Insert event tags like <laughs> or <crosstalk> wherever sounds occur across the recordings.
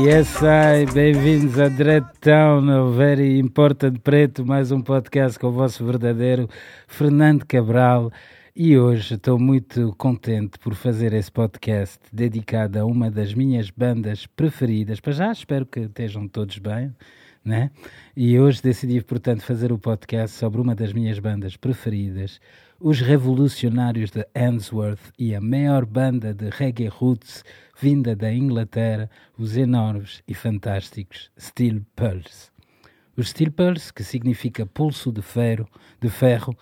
Yes, I, bem-vindos a Dread Town, o Very Important Preto, mais um podcast com o vosso verdadeiro Fernando Cabral. E hoje estou muito contente por fazer esse podcast dedicado a uma das minhas bandas preferidas. Para já, espero que estejam todos bem, né? E hoje decidi, portanto, fazer o podcast sobre uma das minhas bandas preferidas, os Revolucionários de Answorth e a maior banda de reggae roots vinda da Inglaterra, os enormes e fantásticos Steel Pulse. Os Steel Pulse, que significa pulso de ferro, de ferro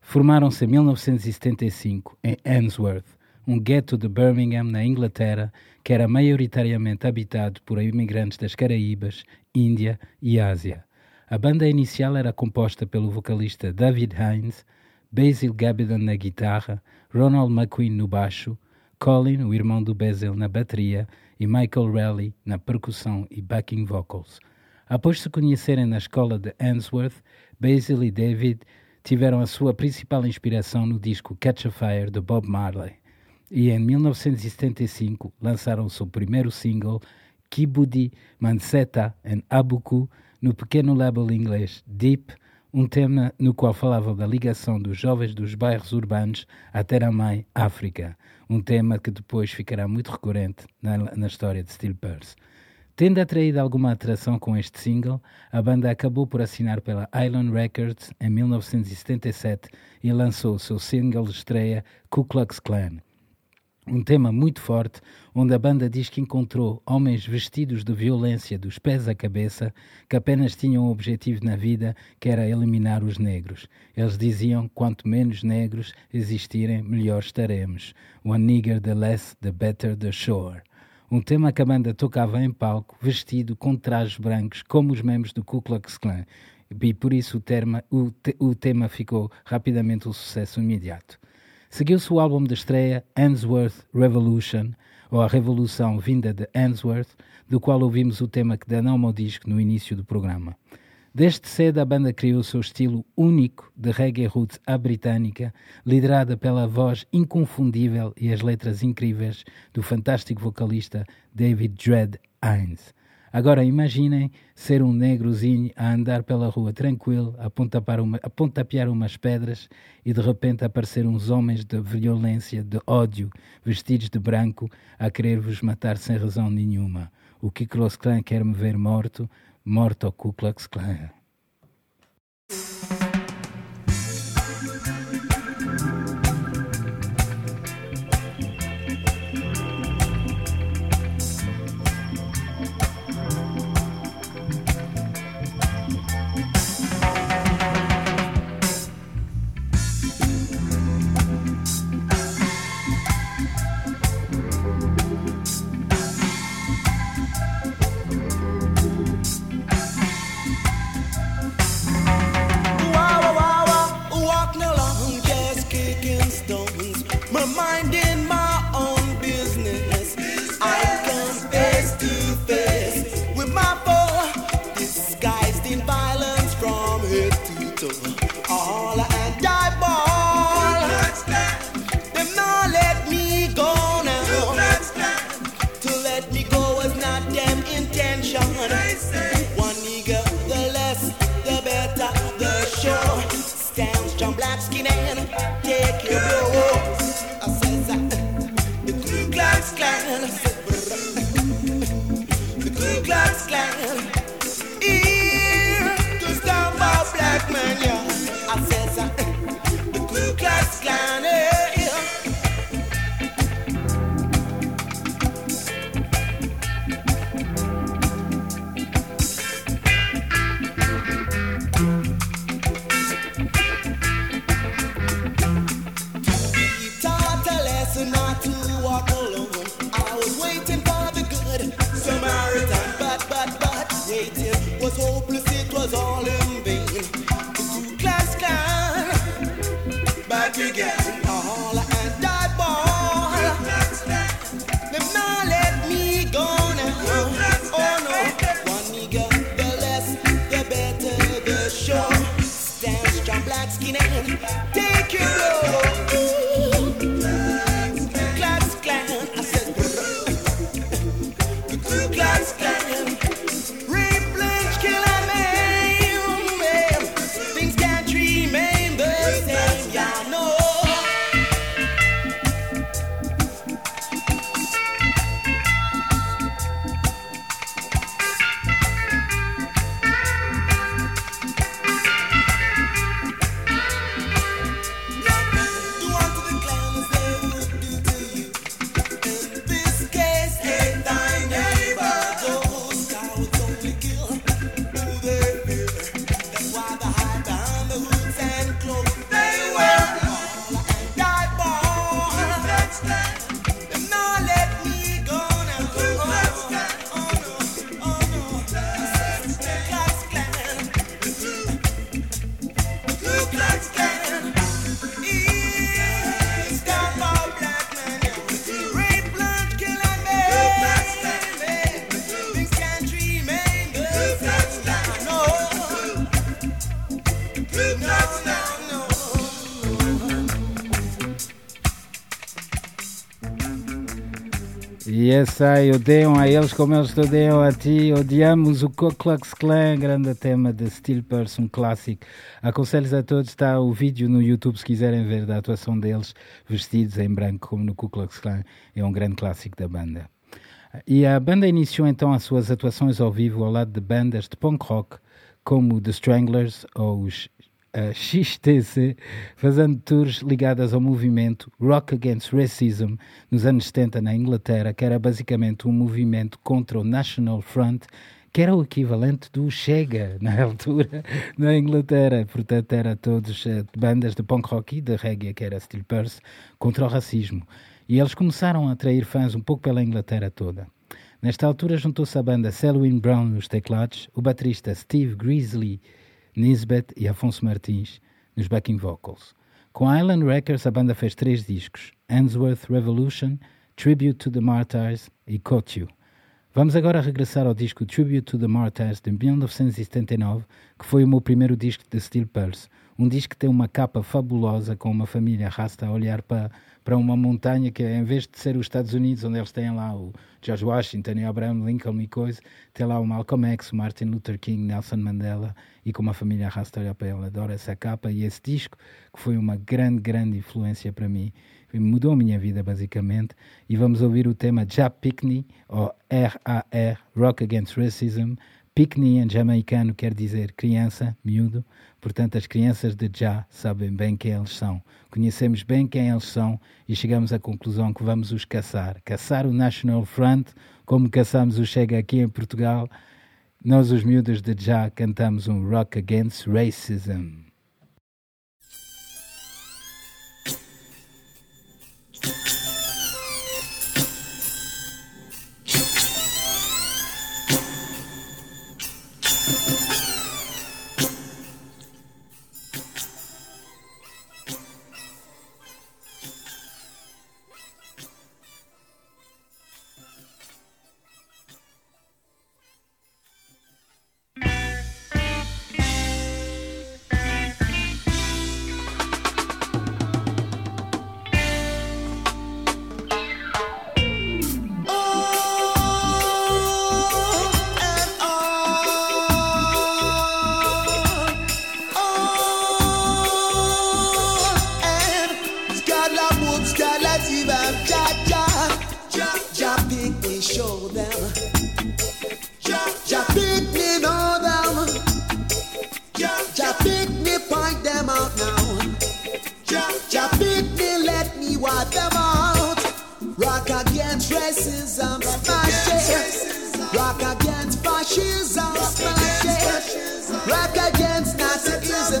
formaram-se em 1975 em Answorth, um gueto de Birmingham, na Inglaterra, que era maioritariamente habitado por imigrantes das Caraíbas, Índia e Ásia. A banda inicial era composta pelo vocalista David Hines, Basil Gabidon na guitarra, Ronald McQueen no baixo, Colin, o irmão do Basil, na bateria e Michael Raleigh na percussão e backing vocals. Após se conhecerem na escola de Answorth, Basil e David tiveram a sua principal inspiração no disco Catch a Fire de Bob Marley. E em 1975 lançaram seu primeiro single, Kibudi Manseta em Abuku, no pequeno label inglês Deep, um tema no qual falava da ligação dos jovens dos bairros urbanos à terra-mãe África, um tema que depois ficará muito recorrente na, na história de Steel Purse. Tendo atraído alguma atração com este single, a banda acabou por assinar pela Island Records em 1977 e lançou o seu single de estreia Ku Klux Klan. Um tema muito forte, onde a banda diz que encontrou homens vestidos de violência dos pés à cabeça, que apenas tinham um objetivo na vida, que era eliminar os negros. Eles diziam: quanto menos negros existirem, melhor estaremos. One nigger the less, the better the shore um tema que a banda tocava em palco, vestido com trajes brancos, como os membros do Ku Klux Klan. E por isso o, terma, o, te, o tema ficou rapidamente um sucesso imediato. Seguiu-se o álbum de estreia Answorth Revolution, ou a Revolução Vinda de Answorth, do qual ouvimos o tema que dá nome ao disco no início do programa. Desde cedo a banda criou o seu estilo único de reggae roots à britânica, liderada pela voz inconfundível e as letras incríveis do fantástico vocalista David Dread Hines. Agora imaginem ser um negrozinho a andar pela rua tranquilo, a, pontapar uma, a pontapear umas pedras e de repente aparecer uns homens de violência, de ódio, vestidos de branco, a querer vos matar sem razão nenhuma. O Kikros Clan quer me ver morto, morto ao Ku Klux Klan. Aí, odeiam a eles como eles te odeiam a ti. Odiamos o Ku Klux Klan, grande tema de Steel Purse, um clássico. Aconselho a todos, está o vídeo no YouTube se quiserem ver da atuação deles, vestidos em branco, como no Ku Klux Klan. É um grande clássico da banda. E a banda iniciou então as suas atuações ao vivo ao lado de bandas de punk rock, como The Stranglers ou os a XTC, fazendo tours ligadas ao movimento Rock Against Racism nos anos 70 na Inglaterra, que era basicamente um movimento contra o National Front, que era o equivalente do Chega <laughs> na altura na Inglaterra. Portanto, era todos uh, bandas de punk rock e de reggae, que era Steel Purse, contra o racismo. E eles começaram a atrair fãs um pouco pela Inglaterra toda. Nesta altura juntou-se a banda Selwyn Brown nos teclados, o baterista Steve Grizzly Nisbet e Afonso Martins nos backing vocals. Com a Island Records, a banda fez três discos: Answorth Revolution, Tribute to the Martyrs e Caught You. Vamos agora regressar ao disco Tribute to the Martyrs de 1979, que foi o meu primeiro disco de Steel Pulse. Um disco que tem uma capa fabulosa com uma família rasta a olhar para para uma montanha que, em vez de ser os Estados Unidos, onde eles têm lá o George Washington e Abraham Lincoln e coisa, tem lá o Malcolm X, o Martin Luther King, Nelson Mandela e com uma família rasta olhar para ele. Adoro essa capa e esse disco, que foi uma grande, grande influência para mim. Mudou a minha vida, basicamente. E vamos ouvir o tema Ja Pickney, ou R-A-R, Rock Against Racism. Pickney em jamaicano quer dizer criança, miúdo. Portanto, as crianças de já sabem bem quem eles são. Conhecemos bem quem eles são e chegamos à conclusão que vamos os caçar. Caçar o National Front, como caçamos o Chega aqui em Portugal. Nós, os miúdos de já, cantamos um Rock Against Racism. Thank you.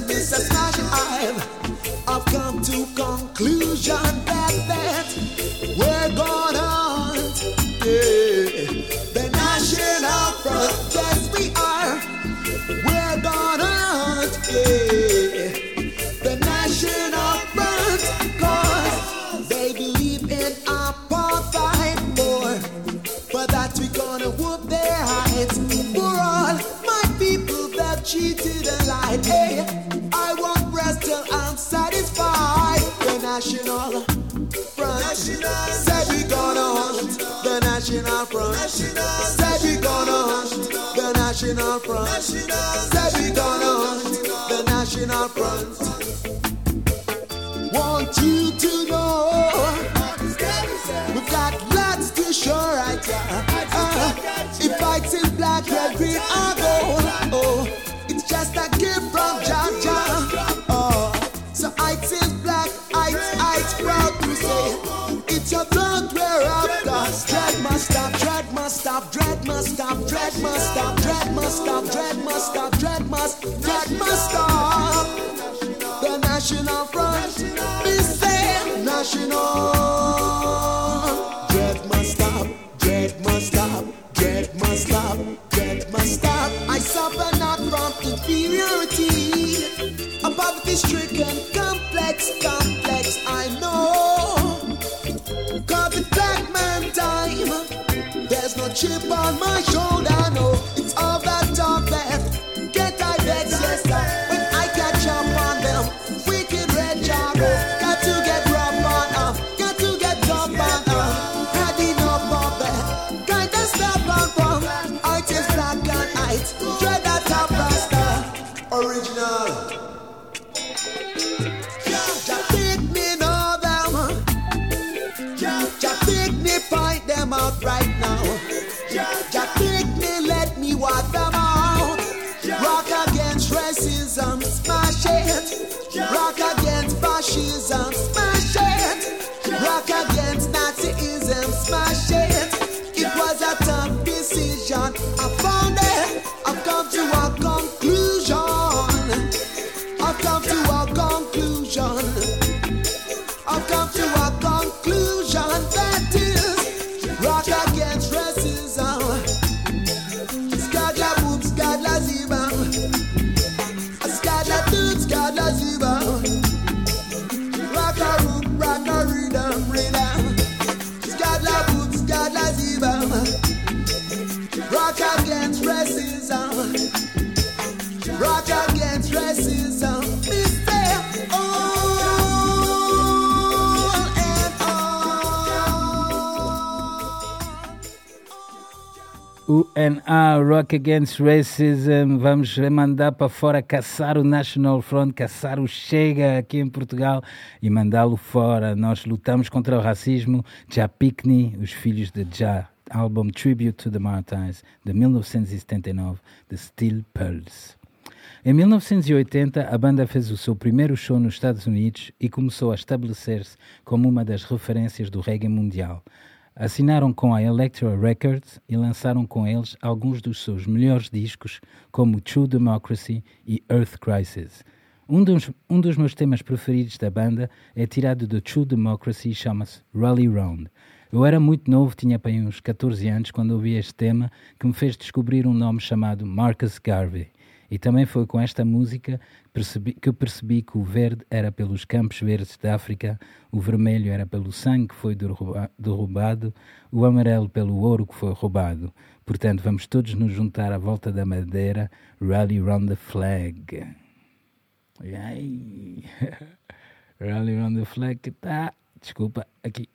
Mrs. Passion I've Said we gonna hunt the national front. Said we gonna Dread must stop, dread must stop, dread must stop, dread must stop, dread must, dread must stop. The National Front is saying national. chip on my against fascism, UNA, Rock Against Racism, vamos mandar para fora, caçar o National Front, caçar o Chega aqui em Portugal e mandá-lo fora. Nós lutamos contra o racismo. Já Pickney, os filhos de Já, álbum Tribute to the Martyrs, de 1979, de Steel Pulse. Em 1980, a banda fez o seu primeiro show nos Estados Unidos e começou a estabelecer-se como uma das referências do reggae mundial. Assinaram com a Elektra Records e lançaram com eles alguns dos seus melhores discos, como True Democracy e Earth Crisis. Um dos, um dos meus temas preferidos da banda é tirado do True Democracy e chama-se Rally Round. Eu era muito novo, tinha aí uns 14 anos, quando ouvi este tema, que me fez descobrir um nome chamado Marcus Garvey. E também foi com esta música que eu percebi que o verde era pelos campos verdes da África, o vermelho era pelo sangue que foi derruba- derrubado, o amarelo pelo ouro que foi roubado. Portanto, vamos todos nos juntar à volta da madeira, rally round the flag. Ai. <laughs> rally round the flag que tá, desculpa, aqui.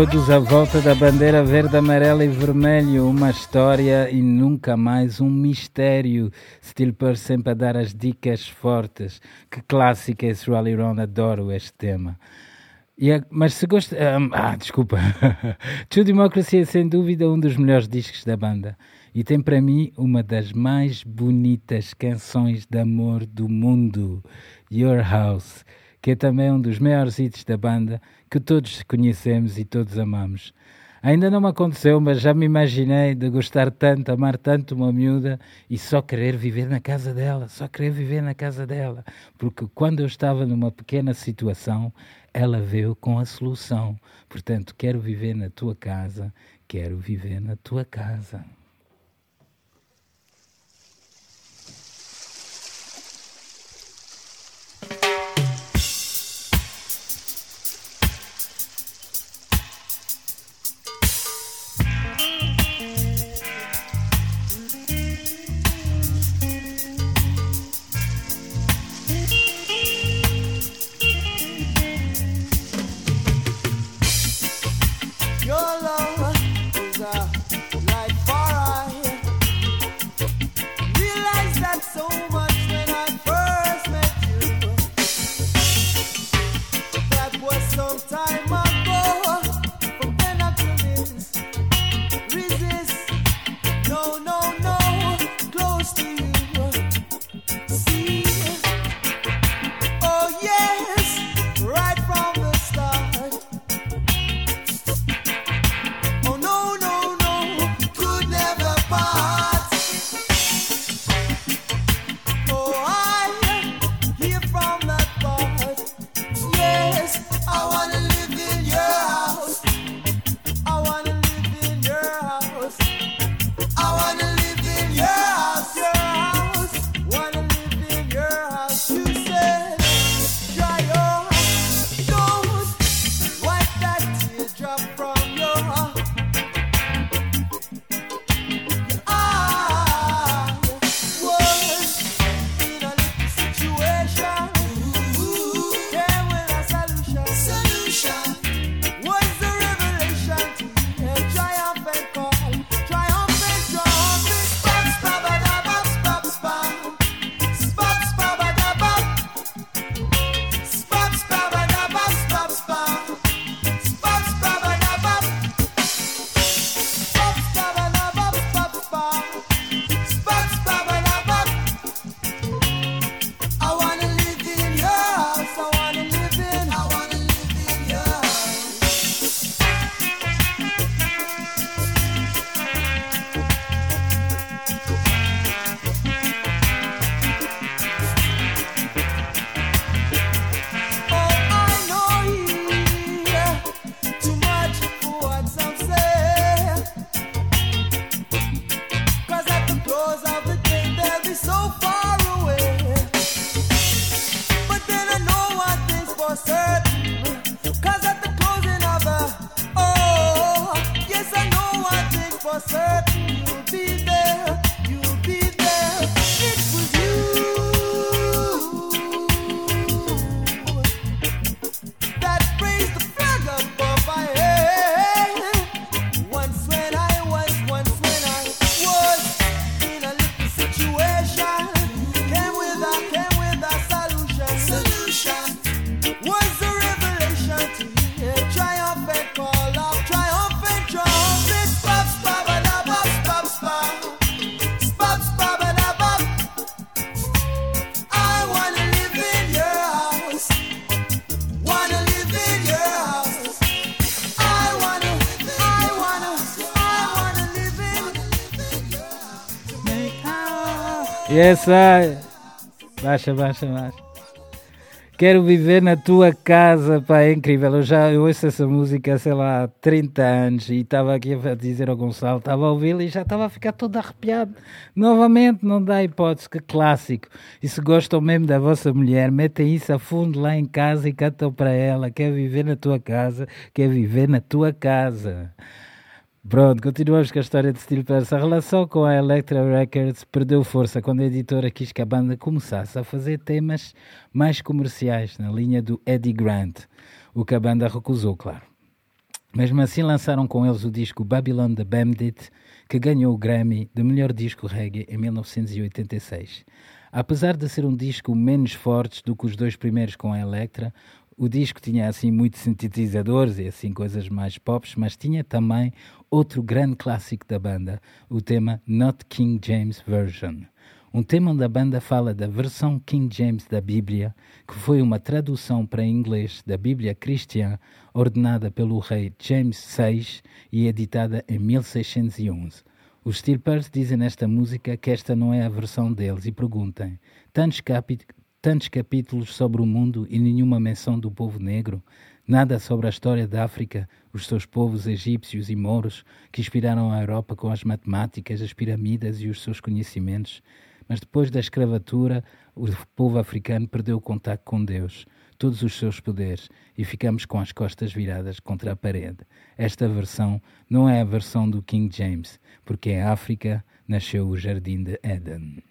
Todos à volta da bandeira verde, amarela e vermelho, uma história e nunca mais um mistério. Steel sempre a dar as dicas fortes. Que clássico é esse Rally Round, adoro este tema. A- mas se gosta. ah, desculpa. <laughs> True Democracy é sem dúvida um dos melhores discos da banda. E tem para mim uma das mais bonitas canções de amor do mundo, Your House, que é também um dos maiores hits da banda que todos conhecemos e todos amamos. Ainda não me aconteceu, mas já me imaginei de gostar tanto, amar tanto uma miúda e só querer viver na casa dela, só querer viver na casa dela. Porque quando eu estava numa pequena situação, ela veio com a solução. Portanto, quero viver na tua casa, quero viver na tua casa. I. Baixa, baixa, baixa. Quero viver na tua casa, pá, é incrível. Eu já eu ouço essa música, sei lá, há 30 anos e estava aqui a dizer ao Gonçalo, estava a ouvi-la e já estava a ficar todo arrepiado. Novamente, não dá hipótese, que clássico. E se gostam mesmo da vossa mulher, metem isso a fundo lá em casa e cantam para ela. Quer viver na tua casa, quer viver na tua casa. Pronto, continuamos com a história de Steel Pulse. A relação com a Elektra Records perdeu força quando a editora quis que a banda começasse a fazer temas mais comerciais, na linha do Eddie Grant, o que a banda recusou, claro. Mesmo assim, lançaram com eles o disco Babylon the Bandit, que ganhou o Grammy de melhor disco reggae em 1986. Apesar de ser um disco menos forte do que os dois primeiros com a Elektra, o disco tinha assim muitos sintetizadores e assim coisas mais pops, mas tinha também outro grande clássico da banda, o tema Not King James Version. Um tema onde a banda fala da versão King James da Bíblia, que foi uma tradução para inglês da Bíblia cristã ordenada pelo rei James VI e editada em 1611. Os Stirpers dizem nesta música que esta não é a versão deles e perguntam: tantos, tantos capítulos sobre o mundo e nenhuma menção do povo negro, nada sobre a história da África, os seus povos egípcios e mouros que inspiraram a Europa com as matemáticas, as pirâmides e os seus conhecimentos. Mas depois da escravatura, o povo africano perdeu o contato com Deus, todos os seus poderes, e ficamos com as costas viradas contra a parede. Esta versão não é a versão do King James, porque em África nasceu o Jardim de Éden.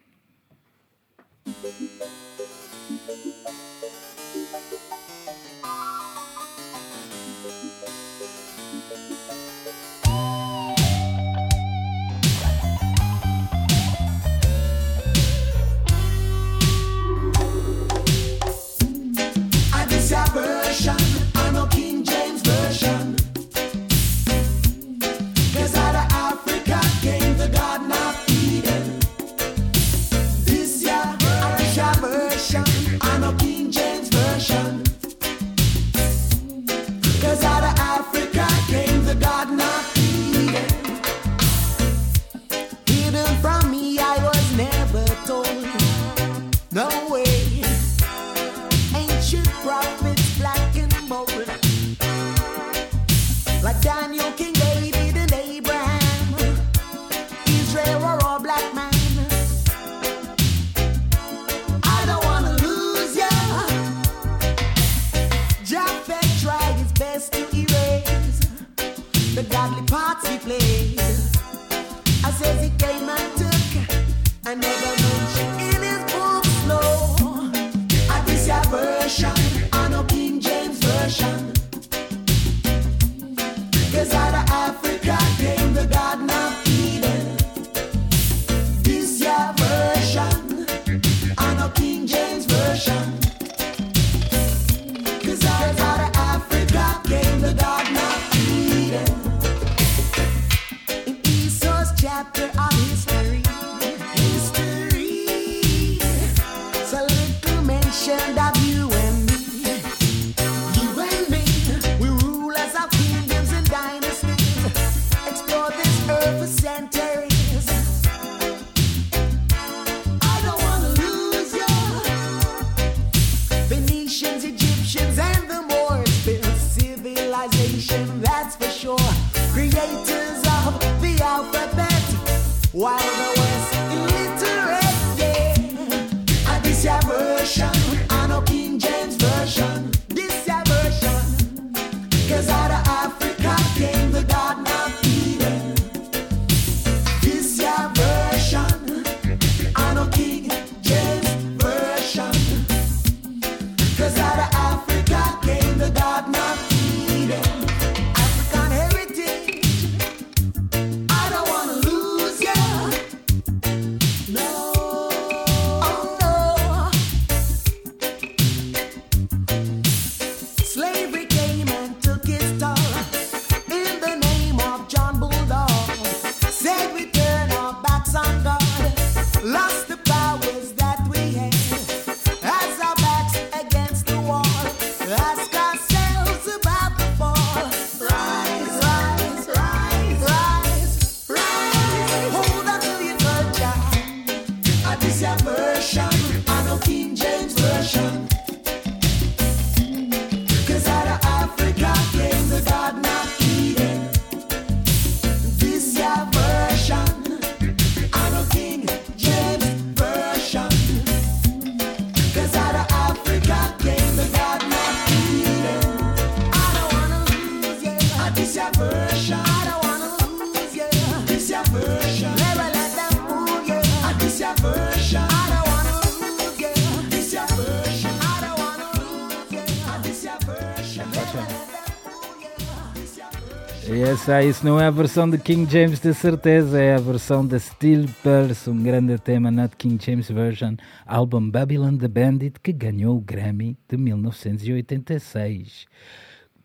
Essa, isso não é a versão de King James, de certeza, é a versão da Steel Pulse, um grande tema na King James Version, álbum Babylon the Bandit, que ganhou o Grammy de 1986.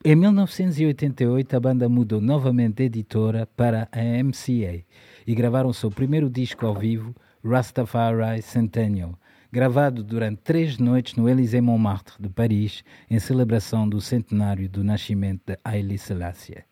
Em 1988, a banda mudou novamente de editora para a MCA e gravaram seu primeiro disco ao vivo, Rastafari Centennial, gravado durante três noites no Élysée Montmartre de Paris, em celebração do centenário do nascimento de Haile Selassie.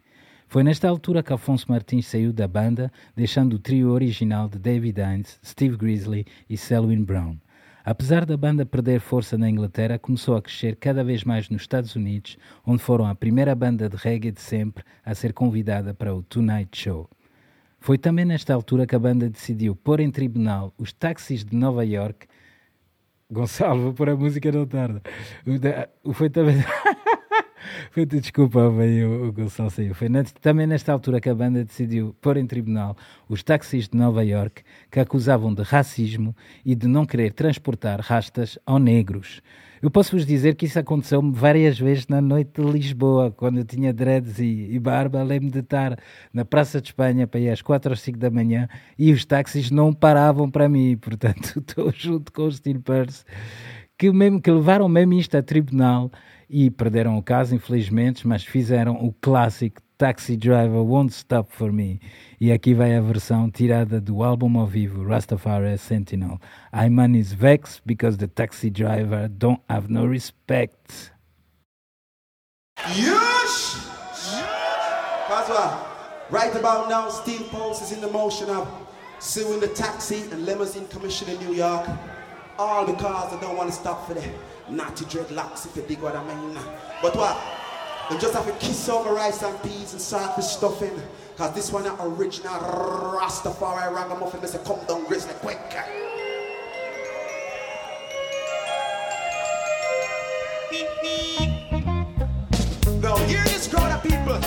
Foi nesta altura que Afonso Martins saiu da banda, deixando o trio original de David Hines, Steve Grizzly e Selwyn Brown. Apesar da banda perder força na Inglaterra, começou a crescer cada vez mais nos Estados Unidos, onde foram a primeira banda de reggae de sempre a ser convidada para o Tonight Show. Foi também nesta altura que a banda decidiu pôr em tribunal os táxis de Nova York. Gonçalo, vou pôr a música não tarda. Foi também. <laughs> Foi, desculpa, veio o Gonçalo saiu. Foi também nesta altura que a banda decidiu pôr em tribunal os táxis de Nova York que acusavam de racismo e de não querer transportar rastas ao negros. Eu posso vos dizer que isso aconteceu-me várias vezes na noite de Lisboa, quando eu tinha dreads e, e barba. Lembro-me de estar na Praça de Espanha para ir às 4 ou 5 da manhã e os táxis não paravam para mim. <laughs> Portanto, estou junto com o Steel Purse que, mesmo, que levaram mesmo isto a tribunal e perderam o caso, infelizmente, mas fizeram o clássico Taxi Driver Won't Stop For Me. E aqui vai a versão tirada do álbum ao vivo Rastafari Sentinel. I'm man is vexed because the taxi driver don't have no respect. Yush! Why. Right about now, Steel Pulse is in the motion of suing the taxi and limousine commission in New York. All because I don't want to stop for the naughty dreadlocks, if you dig what I mean. But what? They just have to kiss over rice and peas and saltfish stuffing. Cause this one is original Rastafari ragamuffin. Say, come down, grizzly, quick. Now hear this crowd of people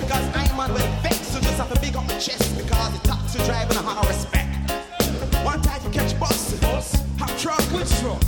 Because I'm on well vexed So just have to big up my chest Because the taxi driver no have no respect One time you catch bus Bus? Have truck Which truck?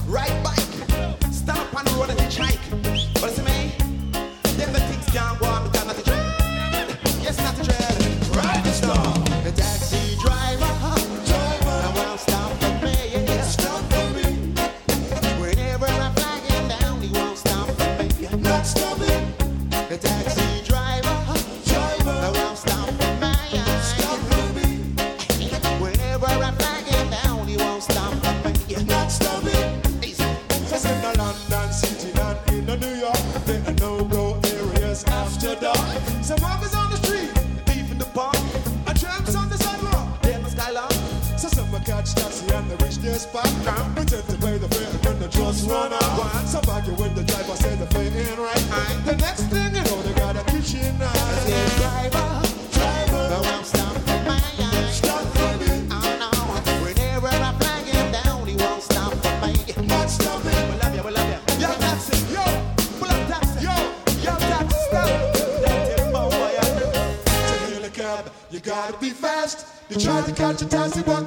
To catch a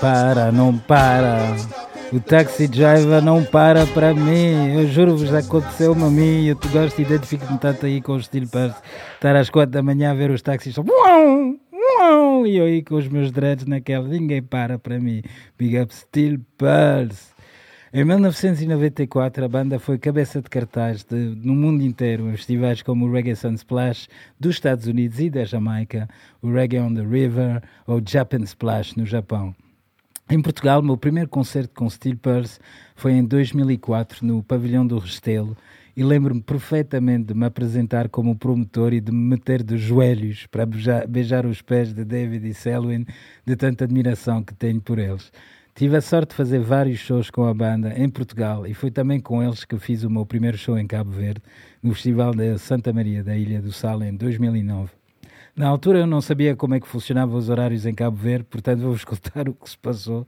para, não para. O taxi driver não para para mim. Eu juro-vos, aconteceu-me a mim. Eu te gosto e identifico-me tanto aí com o estilo para estar às quatro da manhã a ver os táxis. uau, uau, E eu aí com os meus dreads naquela. Ninguém para para mim. Big up Steel Pulse. Em 1994, a banda foi cabeça de cartaz de, no mundo inteiro em festivais como o Reggae Sunsplash dos Estados Unidos e da Jamaica, o Reggae on the River ou Japan Splash no Japão. Em Portugal, o meu primeiro concerto com Steel Pulse foi em 2004 no Pavilhão do Restelo e lembro-me perfeitamente de me apresentar como promotor e de me meter de joelhos para beijar, beijar os pés de David e Selwyn de tanta admiração que tenho por eles. Tive a sorte de fazer vários shows com a banda em Portugal e foi também com eles que fiz o meu primeiro show em Cabo Verde, no Festival da Santa Maria da Ilha do Sal em 2009. Na altura eu não sabia como é que funcionavam os horários em Cabo Verde, portanto vou-vos <laughs> contar o que se passou.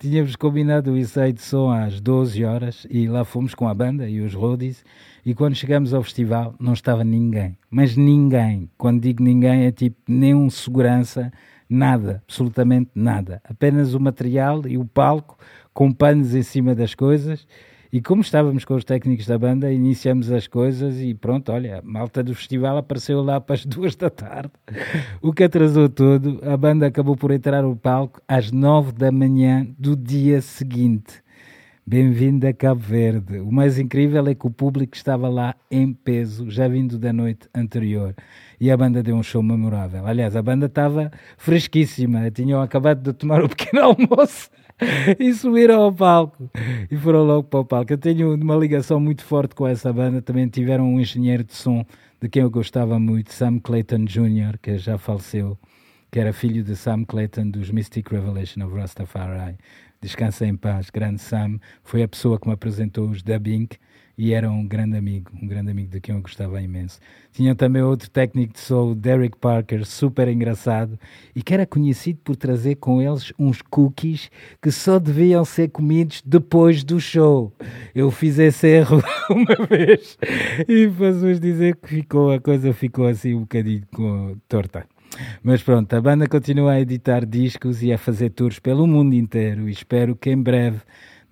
Tínhamos combinado o ensaio de som às 12 horas e lá fomos com a banda e os roadies e quando chegamos ao festival não estava ninguém, mas ninguém. Quando digo ninguém é tipo nem um segurança, nada, absolutamente nada. Apenas o material e o palco com panos em cima das coisas e como estávamos com os técnicos da banda, iniciamos as coisas e pronto, olha, a malta do festival apareceu lá para as <laughs> duas da tarde, o que atrasou tudo. A banda acabou por entrar no palco às nove da manhã do dia seguinte. Bem-vindo a Cabo Verde. O mais incrível é que o público estava lá em peso, já vindo da noite anterior. E a banda deu um show memorável. Aliás, a banda estava fresquíssima. Tinham acabado de tomar o <laughs> pequeno almoço e subiram ao palco. E foram logo para o palco. Eu tenho uma ligação muito forte com essa banda. Também tiveram um engenheiro de som de quem eu gostava muito, Sam Clayton Jr., que já faleceu, que era filho de Sam Clayton dos Mystic Revelation of Rastafari. Descansa em paz, grande Sam. Foi a pessoa que me apresentou os dubbing e era um grande amigo, um grande amigo de quem eu gostava imenso. Tinha também outro técnico de soul, Derek Parker, super engraçado e que era conhecido por trazer com eles uns cookies que só deviam ser comidos depois do show. Eu fiz esse erro <laughs> uma vez e posso-vos dizer que ficou, a coisa ficou assim um bocadinho com, torta. Mas pronto, a banda continua a editar discos e a fazer tours pelo mundo inteiro e espero que em breve,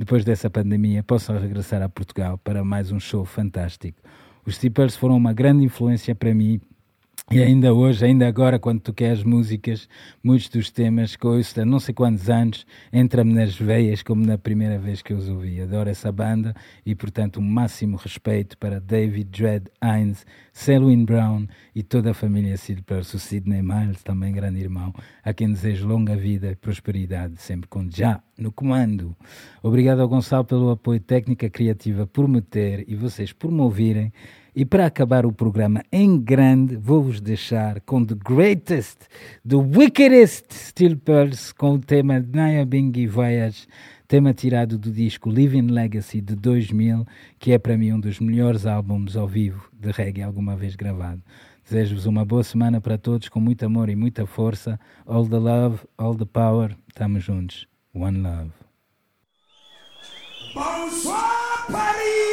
depois dessa pandemia, possam regressar a Portugal para mais um show fantástico. Os Steepers foram uma grande influência para mim e ainda hoje, ainda agora, quando toquei as músicas, muitos dos temas que ouço há não sei quantos anos entram-me nas veias como na primeira vez que eu os ouvi. Adoro essa banda e, portanto, um máximo respeito para David Dredd Hines, Selwyn Brown e toda a família Silpers, o Sidney Miles, também grande irmão, a quem desejo longa vida e prosperidade, sempre com já no comando. Obrigado ao Gonçalo pelo apoio técnica criativa por me ter e vocês por me ouvirem. E para acabar o programa em grande, vou-vos deixar com The Greatest, The Wickedest Steel Pearls, com o tema Naya Bingi Voyage, tema tirado do disco Living Legacy de 2000, que é para mim um dos melhores álbuns ao vivo de reggae alguma vez gravado. Desejo-vos uma boa semana para todos, com muito amor e muita força. All the love, all the power. Estamos juntos. One love. Bonsoir Paris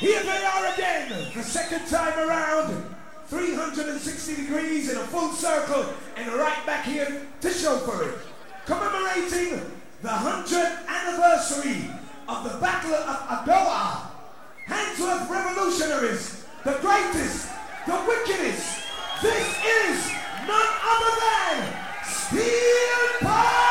Here they are again, the second time around. 360 degrees in a full circle and right back here to show for it. Commemorating the 100th anniversary of the Battle of Adoa. Handsworth Revolutionaries, the greatest, the wickedest. This is none other than Steel Pulse.